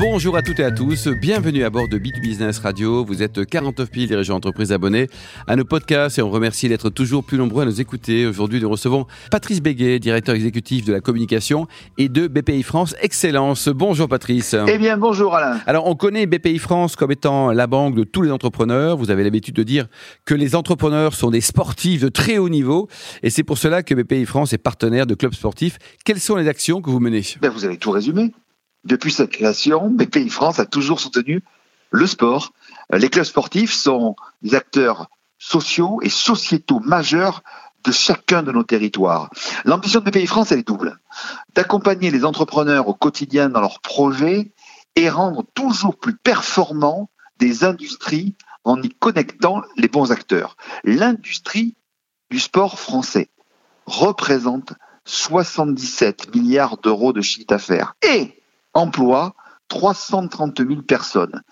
Bonjour à toutes et à tous, bienvenue à bord de Bit Business Radio. Vous êtes 49 000 dirigeants d'entreprise abonnés à nos podcasts et on remercie d'être toujours plus nombreux à nous écouter. Aujourd'hui, nous recevons Patrice Béguet, directeur exécutif de la communication et de BPI France Excellence. Bonjour Patrice. Eh bien, bonjour Alain. Alors, on connaît BPI France comme étant la banque de tous les entrepreneurs. Vous avez l'habitude de dire que les entrepreneurs sont des sportifs de très haut niveau et c'est pour cela que BPI France est partenaire de clubs sportifs. Quelles sont les actions que vous menez? Ben, Vous avez tout résumé. Depuis sa création, BPI France a toujours soutenu le sport. Les clubs sportifs sont des acteurs sociaux et sociétaux majeurs de chacun de nos territoires. L'ambition de BPI France, elle est double. D'accompagner les entrepreneurs au quotidien dans leurs projets et rendre toujours plus performants des industries en y connectant les bons acteurs. L'industrie du sport français représente 77 milliards d'euros de chiffre d'affaires. Et emploie 330 000 personnes.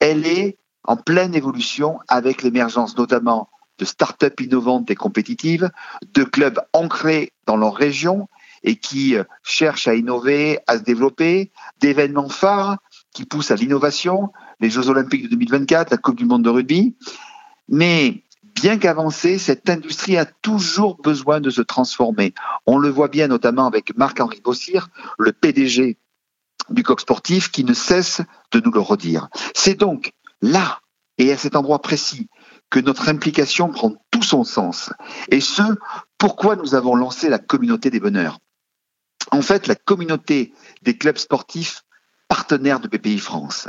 Elle est en pleine évolution avec l'émergence notamment de start-up innovantes et compétitives, de clubs ancrés dans leur région et qui euh, cherchent à innover, à se développer, d'événements phares qui poussent à l'innovation, les Jeux Olympiques de 2024, la Coupe du Monde de rugby. Mais bien qu'avancée, cette industrie a toujours besoin de se transformer. On le voit bien notamment avec Marc-Henri Bossir, le PDG du coq sportif qui ne cesse de nous le redire. C'est donc là et à cet endroit précis que notre implication prend tout son sens. Et ce, pourquoi nous avons lancé la communauté des bonheurs. En fait, la communauté des clubs sportifs partenaires de BPI France,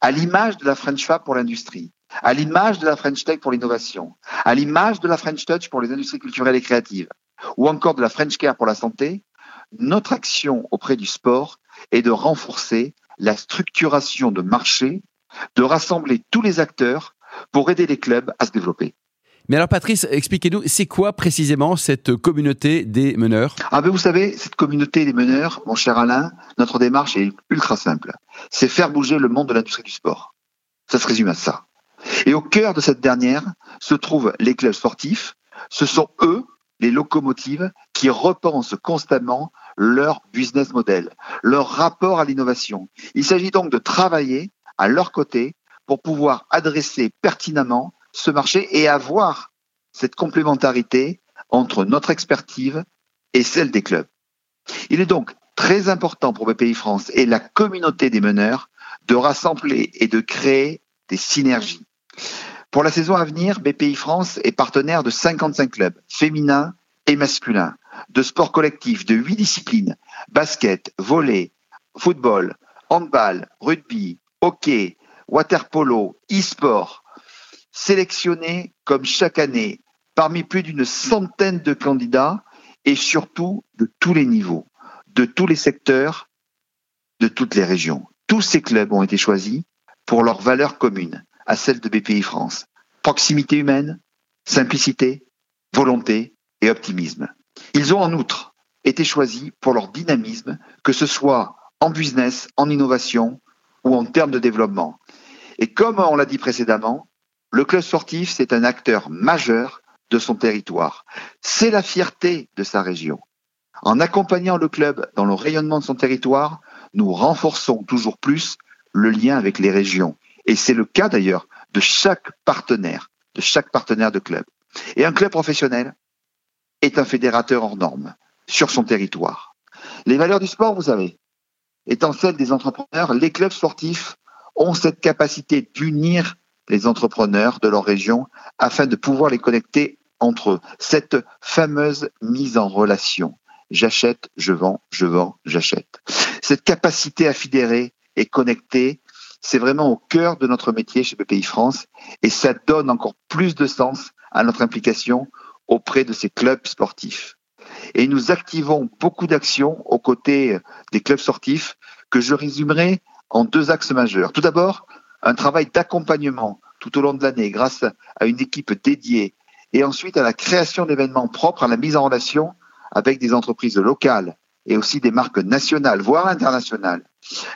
à l'image de la French Fab pour l'industrie, à l'image de la French Tech pour l'innovation, à l'image de la French Touch pour les industries culturelles et créatives, ou encore de la French Care pour la santé, notre action auprès du sport est de renforcer la structuration de marché, de rassembler tous les acteurs pour aider les clubs à se développer. Mais alors Patrice, expliquez-nous, c'est quoi précisément cette communauté des meneurs? Ah ben vous savez, cette communauté des meneurs, mon cher Alain, notre démarche est ultra simple. C'est faire bouger le monde de l'industrie du sport. Ça se résume à ça. Et au cœur de cette dernière se trouvent les clubs sportifs. Ce sont eux les locomotives qui repensent constamment leur business model, leur rapport à l'innovation. Il s'agit donc de travailler à leur côté pour pouvoir adresser pertinemment ce marché et avoir cette complémentarité entre notre expertise et celle des clubs. Il est donc très important pour BPI France et la communauté des meneurs de rassembler et de créer des synergies. Pour la saison à venir, BPI France est partenaire de 55 clubs féminins et masculins, de sport collectif de 8 disciplines, basket, volley, football, handball, rugby, hockey, waterpolo, e-sport, sélectionnés comme chaque année parmi plus d'une centaine de candidats et surtout de tous les niveaux, de tous les secteurs, de toutes les régions. Tous ces clubs ont été choisis pour leurs valeurs communes, à celle de BPI France. Proximité humaine, simplicité, volonté et optimisme. Ils ont en outre été choisis pour leur dynamisme, que ce soit en business, en innovation ou en termes de développement. Et comme on l'a dit précédemment, le club sportif, c'est un acteur majeur de son territoire. C'est la fierté de sa région. En accompagnant le club dans le rayonnement de son territoire, nous renforçons toujours plus le lien avec les régions et c'est le cas d'ailleurs de chaque partenaire, de chaque partenaire de club. Et un club professionnel est un fédérateur hors norme sur son territoire. Les valeurs du sport, vous savez, étant celles des entrepreneurs, les clubs sportifs ont cette capacité d'unir les entrepreneurs de leur région afin de pouvoir les connecter entre eux. Cette fameuse mise en relation. J'achète, je vends, je vends, j'achète. Cette capacité à fédérer et connecter c'est vraiment au cœur de notre métier chez BPI France et ça donne encore plus de sens à notre implication auprès de ces clubs sportifs. Et nous activons beaucoup d'actions aux côtés des clubs sportifs que je résumerai en deux axes majeurs. Tout d'abord, un travail d'accompagnement tout au long de l'année grâce à une équipe dédiée et ensuite à la création d'événements propres à la mise en relation avec des entreprises locales et aussi des marques nationales, voire internationales.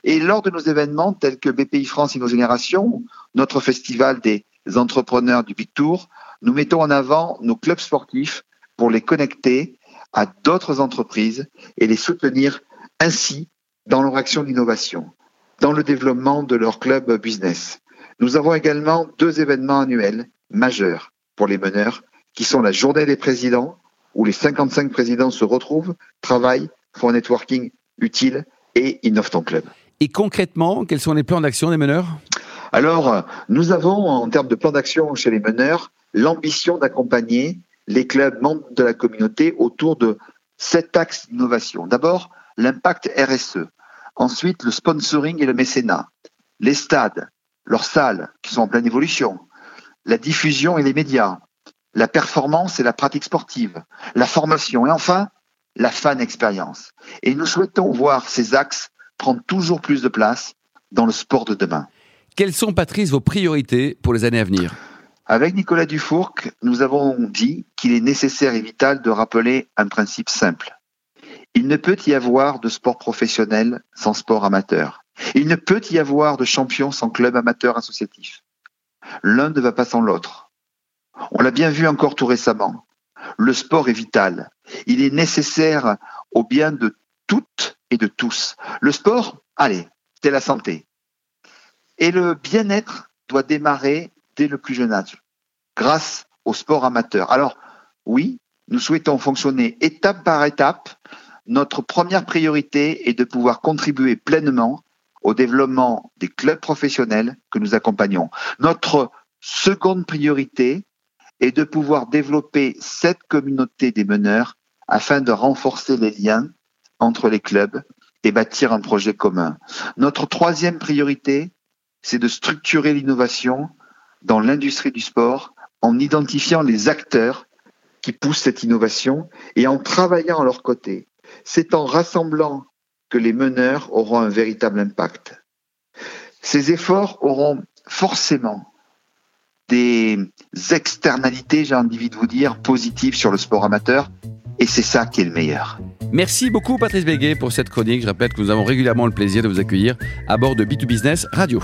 Et lors de nos événements tels que BPI France et nos générations, notre festival des entrepreneurs du Big Tour, nous mettons en avant nos clubs sportifs pour les connecter à d'autres entreprises et les soutenir ainsi dans leur action d'innovation, dans le développement de leur club business. Nous avons également deux événements annuels majeurs pour les meneurs, qui sont la journée des présidents, où les 55 présidents se retrouvent, travaillent, font un networking utile et innovent ton club. Et concrètement, quels sont les plans d'action des meneurs? Alors, nous avons, en termes de plan d'action chez les meneurs, l'ambition d'accompagner les clubs membres de la communauté autour de sept axes d'innovation. D'abord, l'impact RSE. Ensuite, le sponsoring et le mécénat. Les stades, leurs salles qui sont en pleine évolution. La diffusion et les médias. La performance et la pratique sportive. La formation. Et enfin, la fan expérience. Et nous souhaitons voir ces axes prendre toujours plus de place dans le sport de demain. Quelles sont, Patrice, vos priorités pour les années à venir? Avec Nicolas Dufourc, nous avons dit qu'il est nécessaire et vital de rappeler un principe simple. Il ne peut y avoir de sport professionnel sans sport amateur. Il ne peut y avoir de champion sans club amateur associatif. L'un ne va pas sans l'autre. On l'a bien vu encore tout récemment. Le sport est vital. Il est nécessaire au bien de toutes et de tous. Le sport, allez, c'est la santé. Et le bien-être doit démarrer dès le plus jeune âge, grâce au sport amateur. Alors, oui, nous souhaitons fonctionner étape par étape. Notre première priorité est de pouvoir contribuer pleinement au développement des clubs professionnels que nous accompagnons. Notre seconde priorité est de pouvoir développer cette communauté des meneurs afin de renforcer les liens entre les clubs et bâtir un projet commun. Notre troisième priorité, c'est de structurer l'innovation dans l'industrie du sport en identifiant les acteurs qui poussent cette innovation et en travaillant à leur côté. C'est en rassemblant que les meneurs auront un véritable impact. Ces efforts auront forcément des externalités, j'ai envie de vous dire, positives sur le sport amateur, et c'est ça qui est le meilleur. Merci beaucoup Patrice Béguet pour cette chronique. Je répète que nous avons régulièrement le plaisir de vous accueillir à bord de B2Business Radio.